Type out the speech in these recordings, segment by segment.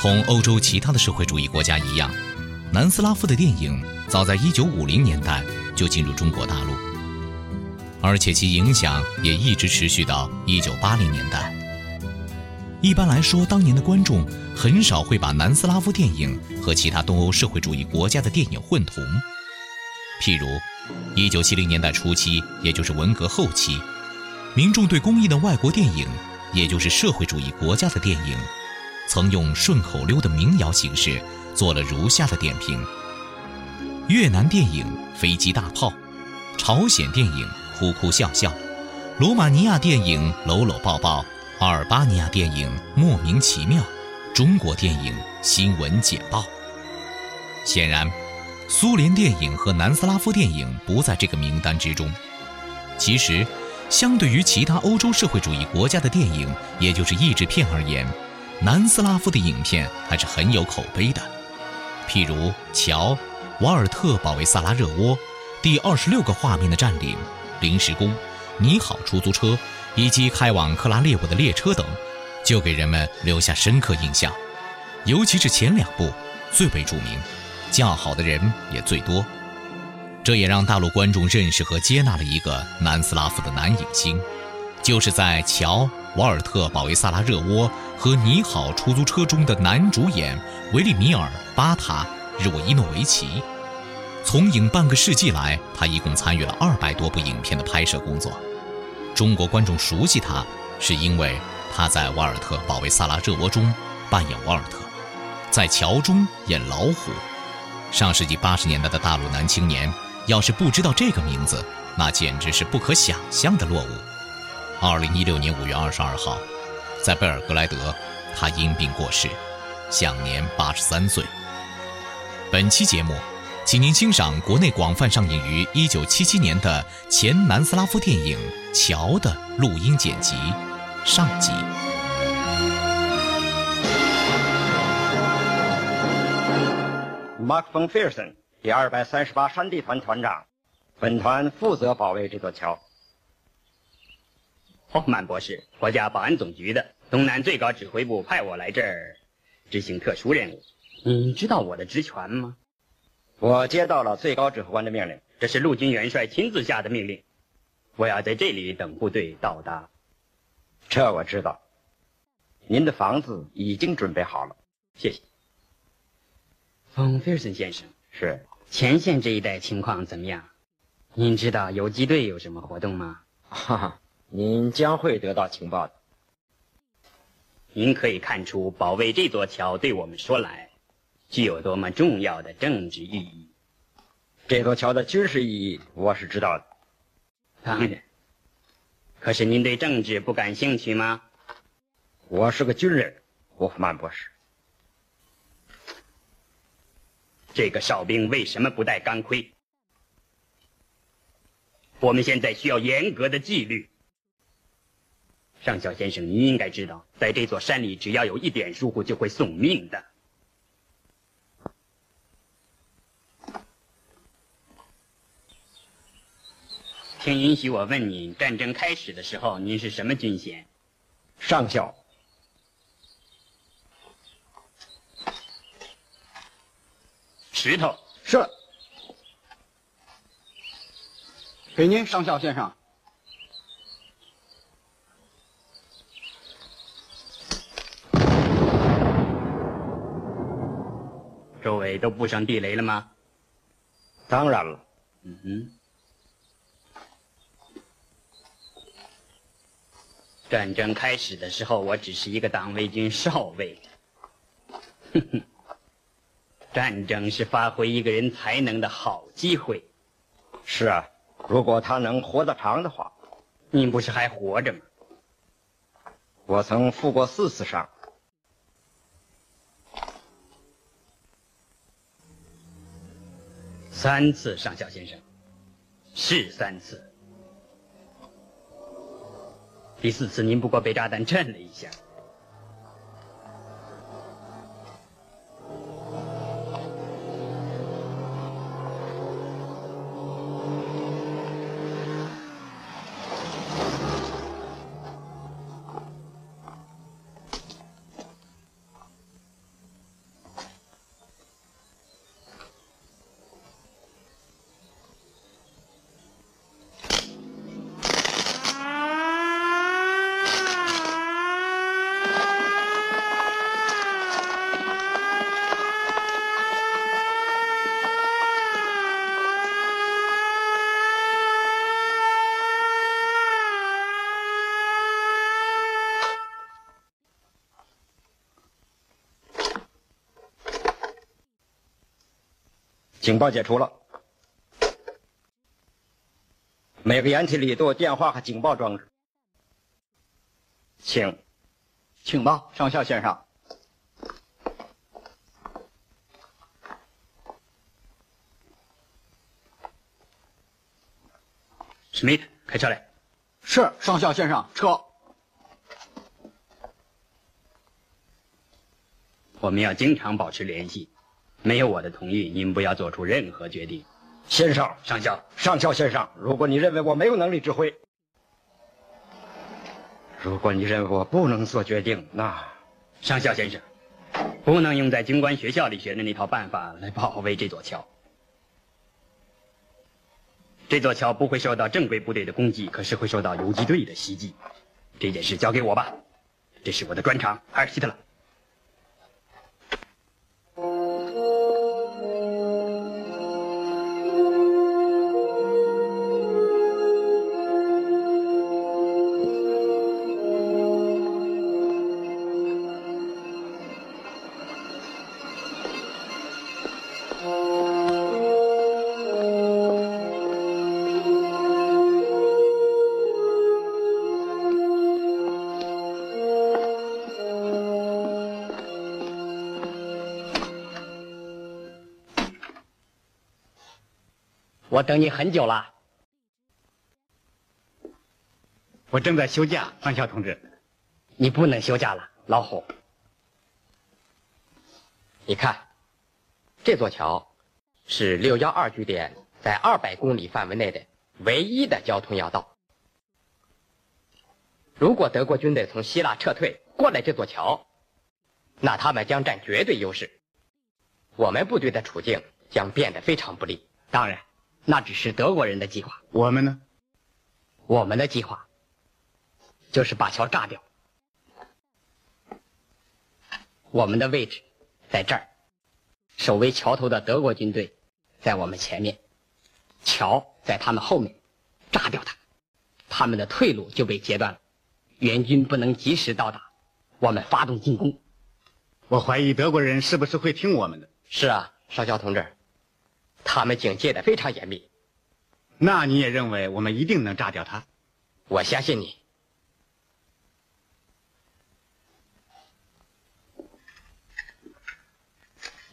同欧洲其他的社会主义国家一样，南斯拉夫的电影早在1950年代就进入中国大陆，而且其影响也一直持续到1980年代。一般来说，当年的观众很少会把南斯拉夫电影和其他东欧社会主义国家的电影混同。譬如，1970年代初期，也就是文革后期，民众对公益的外国电影，也就是社会主义国家的电影，曾用顺口溜的民谣形式做了如下的点评：越南电影《飞机大炮》，朝鲜电影《哭哭笑笑》，罗马尼亚电影《搂搂抱抱》。阿尔巴尼亚电影莫名其妙，中国电影新闻简报。显然，苏联电影和南斯拉夫电影不在这个名单之中。其实，相对于其他欧洲社会主义国家的电影，也就是译制片而言，南斯拉夫的影片还是很有口碑的。譬如《乔》《瓦尔特保卫萨拉热窝》《第二十六个画面的占领》《临时工》《你好出租车》。以及开往克拉列沃的列车等，就给人们留下深刻印象。尤其是前两部最为著名，叫好的人也最多。这也让大陆观众认识和接纳了一个南斯拉夫的男影星，就是在《乔·瓦尔特保卫萨拉热窝》和《你好出租车》中的男主演维利米尔·巴塔·日沃伊诺维奇。从影半个世纪来，他一共参与了二百多部影片的拍摄工作。中国观众熟悉他，是因为他在《瓦尔特保卫萨拉热窝》中扮演瓦尔特，在《乔》中演老虎。上世纪八十年代的大陆男青年，要是不知道这个名字，那简直是不可想象的落伍。二零一六年五月二十二号，在贝尔格莱德，他因病过世，享年八十三岁。本期节目。请您欣赏国内广泛上映于1977年的前南斯拉夫电影《乔》的录音剪辑上集。Mark von Fersen，第二百三十八山地团团长，本团负责保卫这座桥。霍夫曼博士，国家保安总局的东南最高指挥部派我来这儿执行特殊任务。你知道我的职权吗？我接到了最高指挥官的命令，这是陆军元帅亲自下的命令。我要在这里等部队到达。这我知道。您的房子已经准备好了，谢谢。冯菲尔森先生，是前线这一带情况怎么样？您知道游击队有什么活动吗？哈哈，您将会得到情报的。您可以看出，保卫这座桥对我们说来。具有多么重要的政治意义！这座桥的军事意义我是知道的。当然，可是您对政治不感兴趣吗？我是个军人，霍夫曼博士。这个哨兵为什么不戴钢盔？我们现在需要严格的纪律。上校先生，您应该知道，在这座山里，只要有一点疏忽，就会送命的。请允许我问您，战争开始的时候您是什么军衔？上校。石头是。给您，上校先生。会都布上地雷了吗？当然了。嗯哼。战争开始的时候，我只是一个党卫军少尉。哼哼。战争是发挥一个人才能的好机会。是啊，如果他能活得长的话。您不是还活着吗？我曾负过四次伤。三次，上校先生，是三次。第四次，您不过被炸弹震了一下。警报解除了，每个掩体里都有电话和警报装置。请，请吧，上校先生。史密特，开车来。是，上校先生，车。我们要经常保持联系。没有我的同意，您不要做出任何决定。先生，上校，上校先生，如果你认为我没有能力指挥，如果你认为我不能做决定，那，上校先生，不能用在军官学校里学的那套办法来保卫这座桥。这座桥不会受到正规部队的攻击，可是会受到游击队的袭击。这件事交给我吧，这是我的专长，海尔希特勒。我等你很久了，我正在休假，上校同志。你不能休假了，老虎。你看，这座桥是六幺二据点在二百公里范围内的唯一的交通要道。如果德国军队从希腊撤退过来这座桥，那他们将占绝对优势，我们部队的处境将变得非常不利。当然。那只是德国人的计划。我们呢？我们的计划就是把桥炸掉。我们的位置在这儿，守卫桥头的德国军队在我们前面，桥在他们后面，炸掉它，他们的退路就被截断了，援军不能及时到达，我们发动进攻。我怀疑德国人是不是会听我们的？是啊，少校同志。他们警戒的非常严密，那你也认为我们一定能炸掉它？我相信你。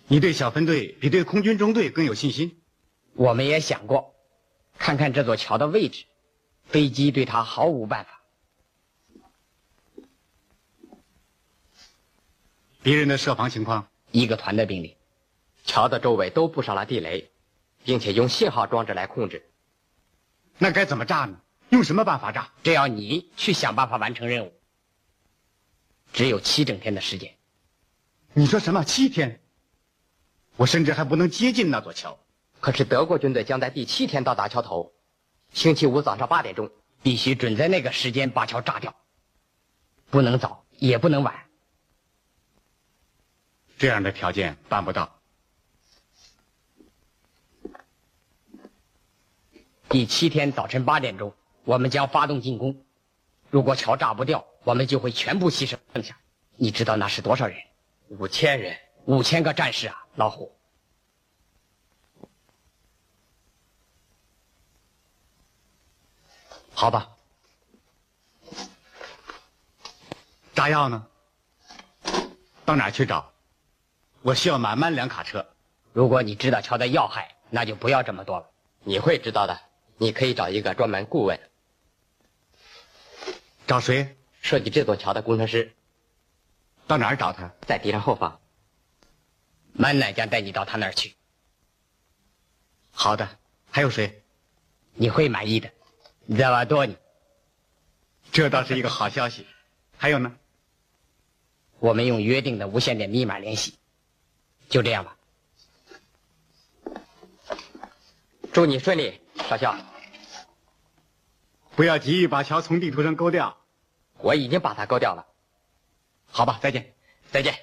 你对小分队比对空军中队更有信心？我们也想过，看看这座桥的位置，飞机对它毫无办法。敌人的设防情况，一个团的兵力，桥的周围都布上了地雷。并且用信号装置来控制，那该怎么炸呢？用什么办法炸？这要你去想办法完成任务。只有七整天的时间。你说什么？七天？我甚至还不能接近那座桥。可是德国军队将在第七天到达桥头，星期五早上八点钟，必须准在那个时间把桥炸掉，不能早，也不能晚。这样的条件办不到。第七天早晨八点钟，我们将发动进攻。如果桥炸不掉，我们就会全部牺牲剩下。你知道那是多少人？五千人，五千个战士啊，老虎。好吧。炸药呢？到哪去找？我需要满满两卡车。如果你知道桥的要害，那就不要这么多了。你会知道的。你可以找一个专门顾问。找谁？设计这座桥的工程师。到哪儿找他？在敌人后方。满奶将带你到他那儿去。好的。还有谁？你会满意的。扎瓦多尼。这倒是一个好消息。还有呢？我们用约定的无线电密码联系。就这样吧。祝你顺利，少校。不要急于把桥从地图上勾掉。我已经把它勾掉了。好吧，再见。再见。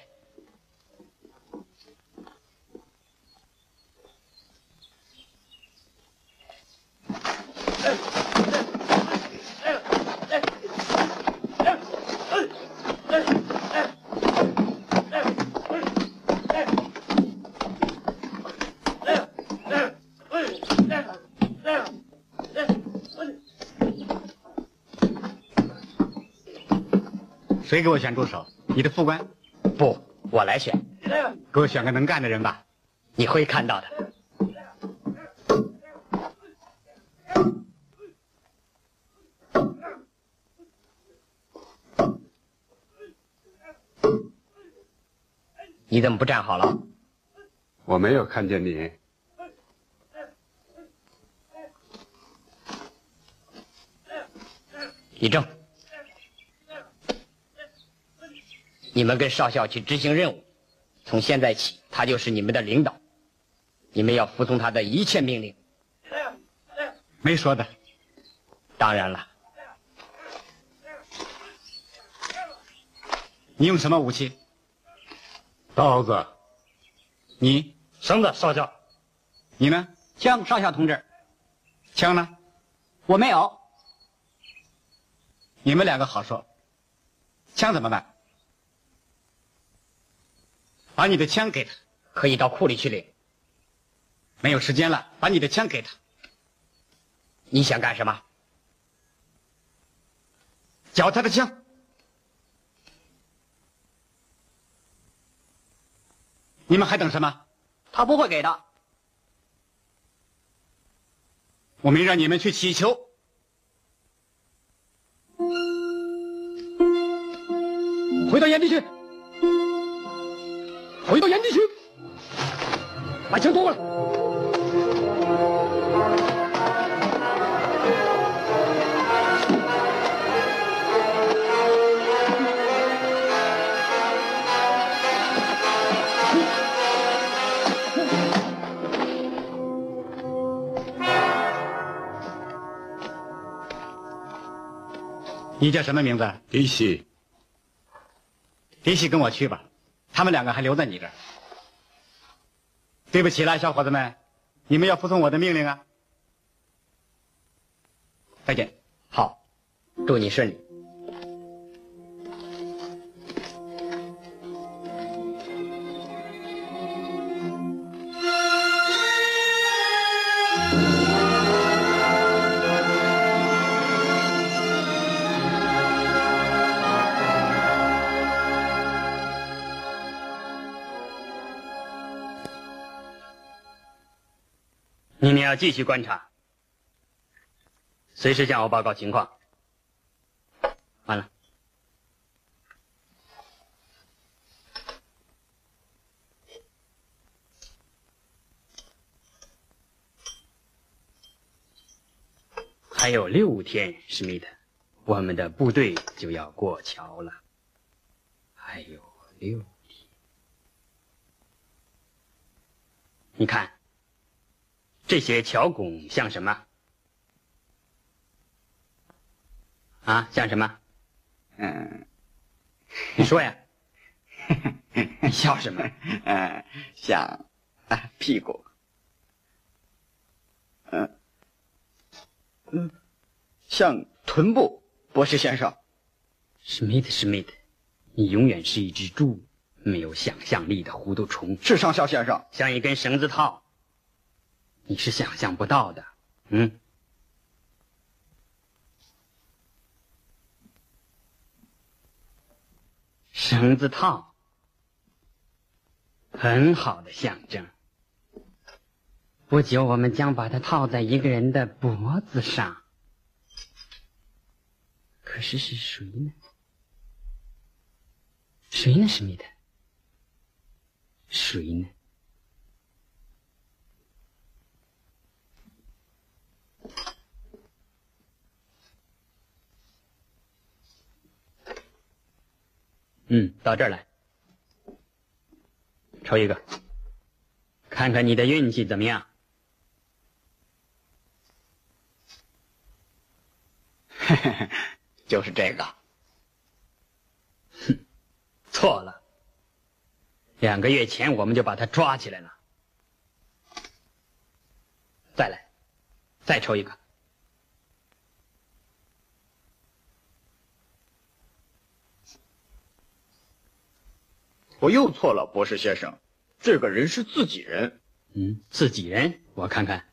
谁给我选助手？你的副官？不，我来选。给我选个能干的人吧。你会看到的。你怎么不站好了？我没有看见你。立正。你们跟少校去执行任务，从现在起，他就是你们的领导，你们要服从他的一切命令。没说的。当然了。你用什么武器？刀子。你？绳子，少校。你呢？枪，少校同志。枪呢？我没有。你们两个好说。枪怎么办？把你的枪给他，可以到库里去领。没有时间了，把你的枪给他。你想干什么？缴他的枪。你们还等什么？他不会给的。我没让你们去乞求。回到原地去。回到原地去，把枪夺过来。你叫什么名字？迪西。迪西，跟我去吧。他们两个还留在你这儿。对不起了，小伙子们，你们要服从我的命令啊！再见。好，祝你顺利。继续观察，随时向我报告情况。完了，还有六天，史密特，我们的部队就要过桥了。还有六天，你看。这些桥拱像什么？啊，像什么？嗯，你说呀。你笑什么？嗯，像啊屁股。嗯，嗯，像臀部，博士先生。史密特，史密特，你永远是一只猪，没有想象力的糊涂虫。是上校先生，像一根绳子套，你是想象不到的。嗯。绳子套，很好的象征。不久，我们将把它套在一个人的脖子上。可是是谁呢？谁呢，史密特？谁呢？嗯，到这儿来，抽一个，看看你的运气怎么样。就是这个。哼，错了。两个月前我们就把他抓起来了。再来，再抽一个。我又错了，博士先生，这个人是自己人。嗯，自己人，我看看。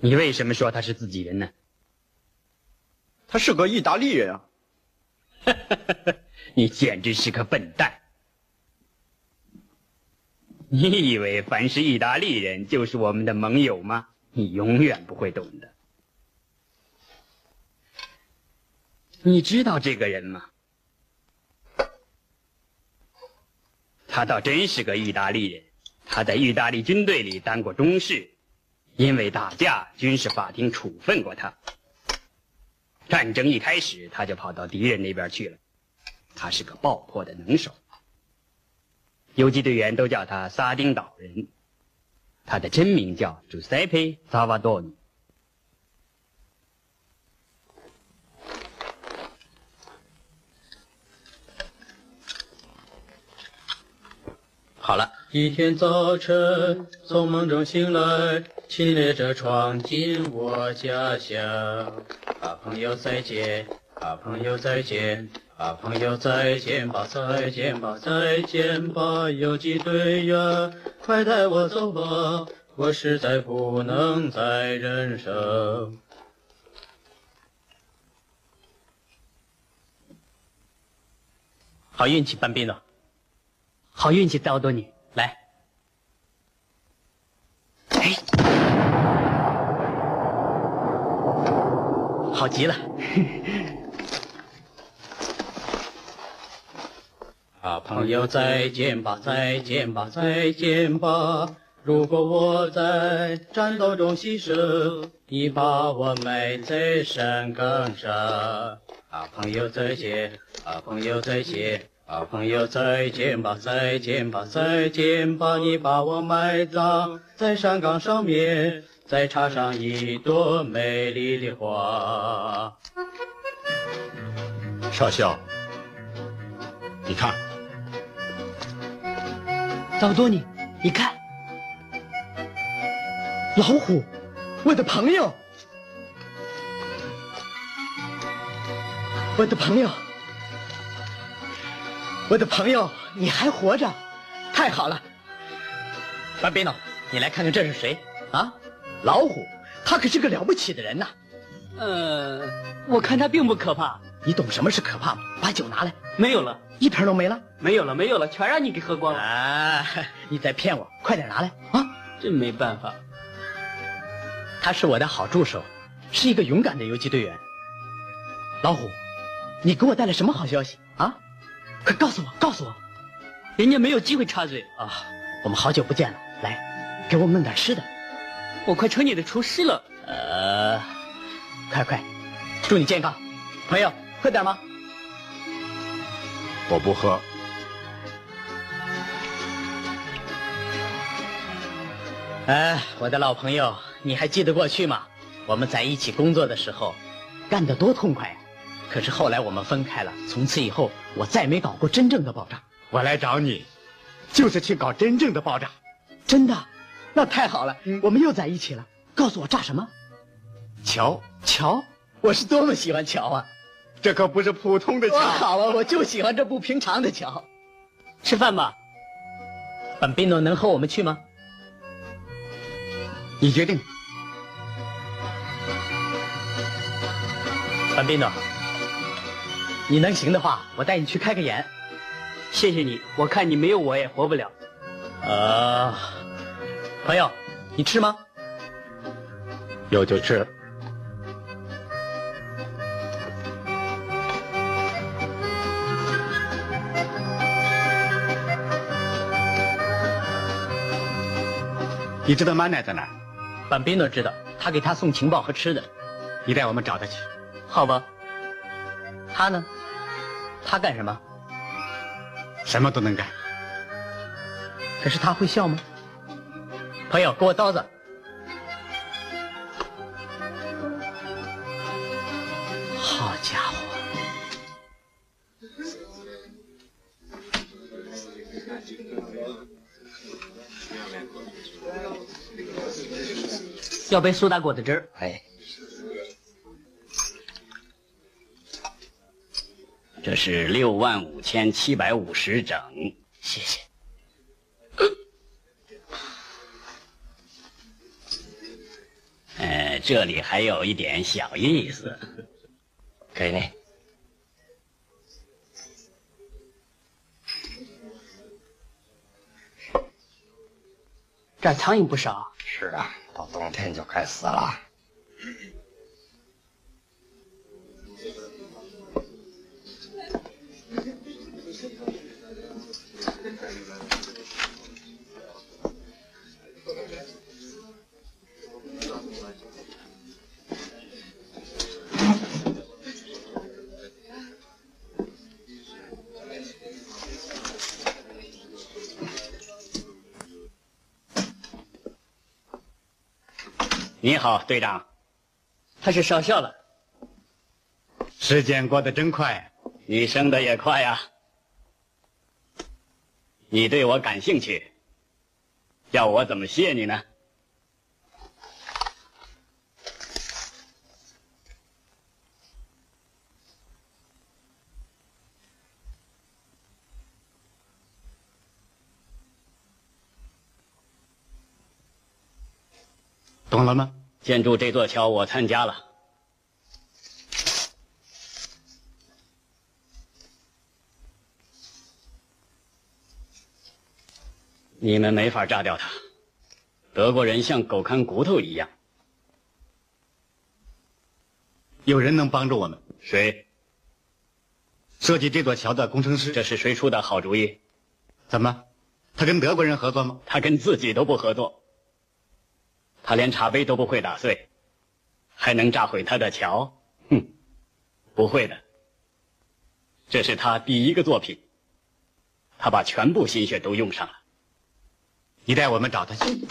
你为什么说他是自己人呢？他是个意大利人啊！你简直是个笨蛋！你以为凡是意大利人就是我们的盟友吗？你永远不会懂的。你知道这个人吗？他倒真是个意大利人，他在意大利军队里当过中士，因为打架，军事法庭处分过他。战争一开始，他就跑到敌人那边去了。他是个爆破的能手，游击队员都叫他撒丁岛人。他的真名叫朱塞佩·萨瓦多尼。好了，一天早晨从梦中醒来，骑列车闯进我家乡。啊，朋友再见，啊，朋友再见，啊，朋友再见吧，再见吧，再见吧，游击队员，快带我走吧，我实在不能再忍受。好运气，班兵呢？好运气，奥多你，来！哎，好极了！啊，朋友，再见吧，再见吧，再见吧！如果我在战斗中牺牲，你把我埋在山岗上。啊，朋友，再见！啊，朋友，再见！啊，朋友，再见吧，再见吧，再见吧！你把我埋葬在山岗上面，再插上一朵美丽的花。少校，你看，赵多尼，你看，老虎，我的朋友，我的朋友。我的朋友，你还活着，太好了！班比诺，你来看看这是谁啊？老虎，他可是个了不起的人呐。呃，我看他并不可怕。你懂什么是可怕吗？把酒拿来。没有了，一瓶都没了。没有了，没有了，全让你给喝光了。啊！你在骗我，快点拿来啊！真没办法。他是我的好助手，是一个勇敢的游击队员。老虎，你给我带来什么好消息啊？快告诉我，告诉我，人家没有机会插嘴啊！我们好久不见了，来，给我们弄点吃的。我快成你的厨师了。呃，快快，祝你健康，朋友，喝点吗？我不喝。哎，我的老朋友，你还记得过去吗？我们在一起工作的时候，干得多痛快呀！可是后来我们分开了，从此以后我再没搞过真正的爆炸。我来找你，就是去搞真正的爆炸。真的？那太好了，我们又在一起了。告诉我炸什么？桥，桥，我是多么喜欢桥啊！这可不是普通的桥。好啊，我就喜欢这不平常的桥。吃饭吧。本宾诺能和我们去吗？你决定。本宾诺，你能行的话，我带你去开个眼。谢谢你，我看你没有我也活不了。啊，朋友，你吃吗？有就吃。你知道曼奈在哪儿？板宾诺知道，他给他送情报和吃的。你带我们找他去。好吧。他呢？他干什么？什么都能干。可是他会笑吗？朋友，给我刀子。好家伙！要杯苏打果的汁儿。哎，这是六万五千七百五十整，谢谢。呃，这里还有一点小意思，给你。这苍蝇不少。是啊，到冬天就该死了。你好，队长。他是少校了。时间过得真快，你升的也快呀。你对我感兴趣，要我怎么谢你呢？懂了吗？建筑这座桥，我参加了。你们没法炸掉它，德国人像狗看骨头一样。有人能帮助我们？谁？设计这座桥的工程师。这是谁出的好主意？怎么？他跟德国人合作吗？他跟自己都不合作。他连茶杯都不会打碎，还能炸毁他的桥？哼，不会的。这是他第一个作品，他把全部心血都用上了。你带我们找他去。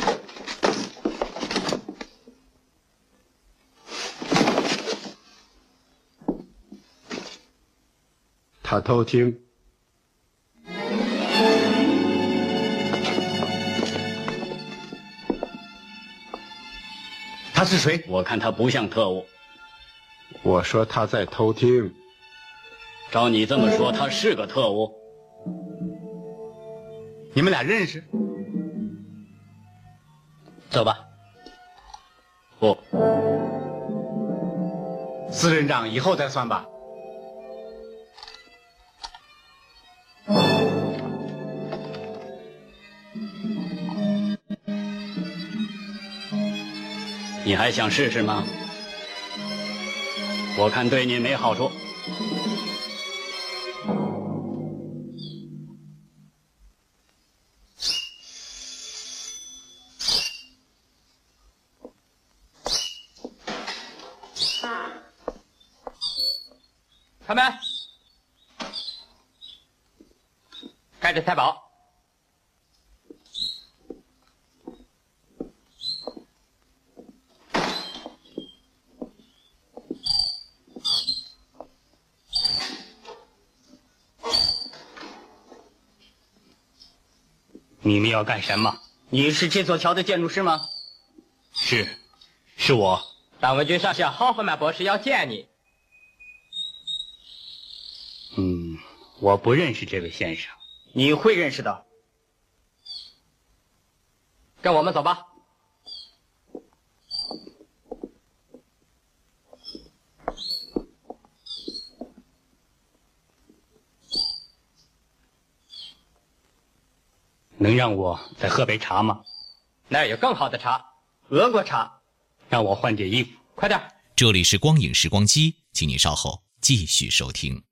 他偷听。他是谁？我看他不像特务。我说他在偷听。照你这么说，他是个特务。你们俩认识？走吧。不，私人账以后再算吧。你还想试试吗？我看对你没好处。你们要干什么？你是这座桥的建筑师吗？是，是我。党卫军上校豪弗曼博士要见你。嗯，我不认识这位先生。你会认识的。跟我们走吧。能让我再喝杯茶吗？那儿有更好的茶，俄国茶。让我换件衣服，快点。这里是光影时光机，请您稍后继续收听。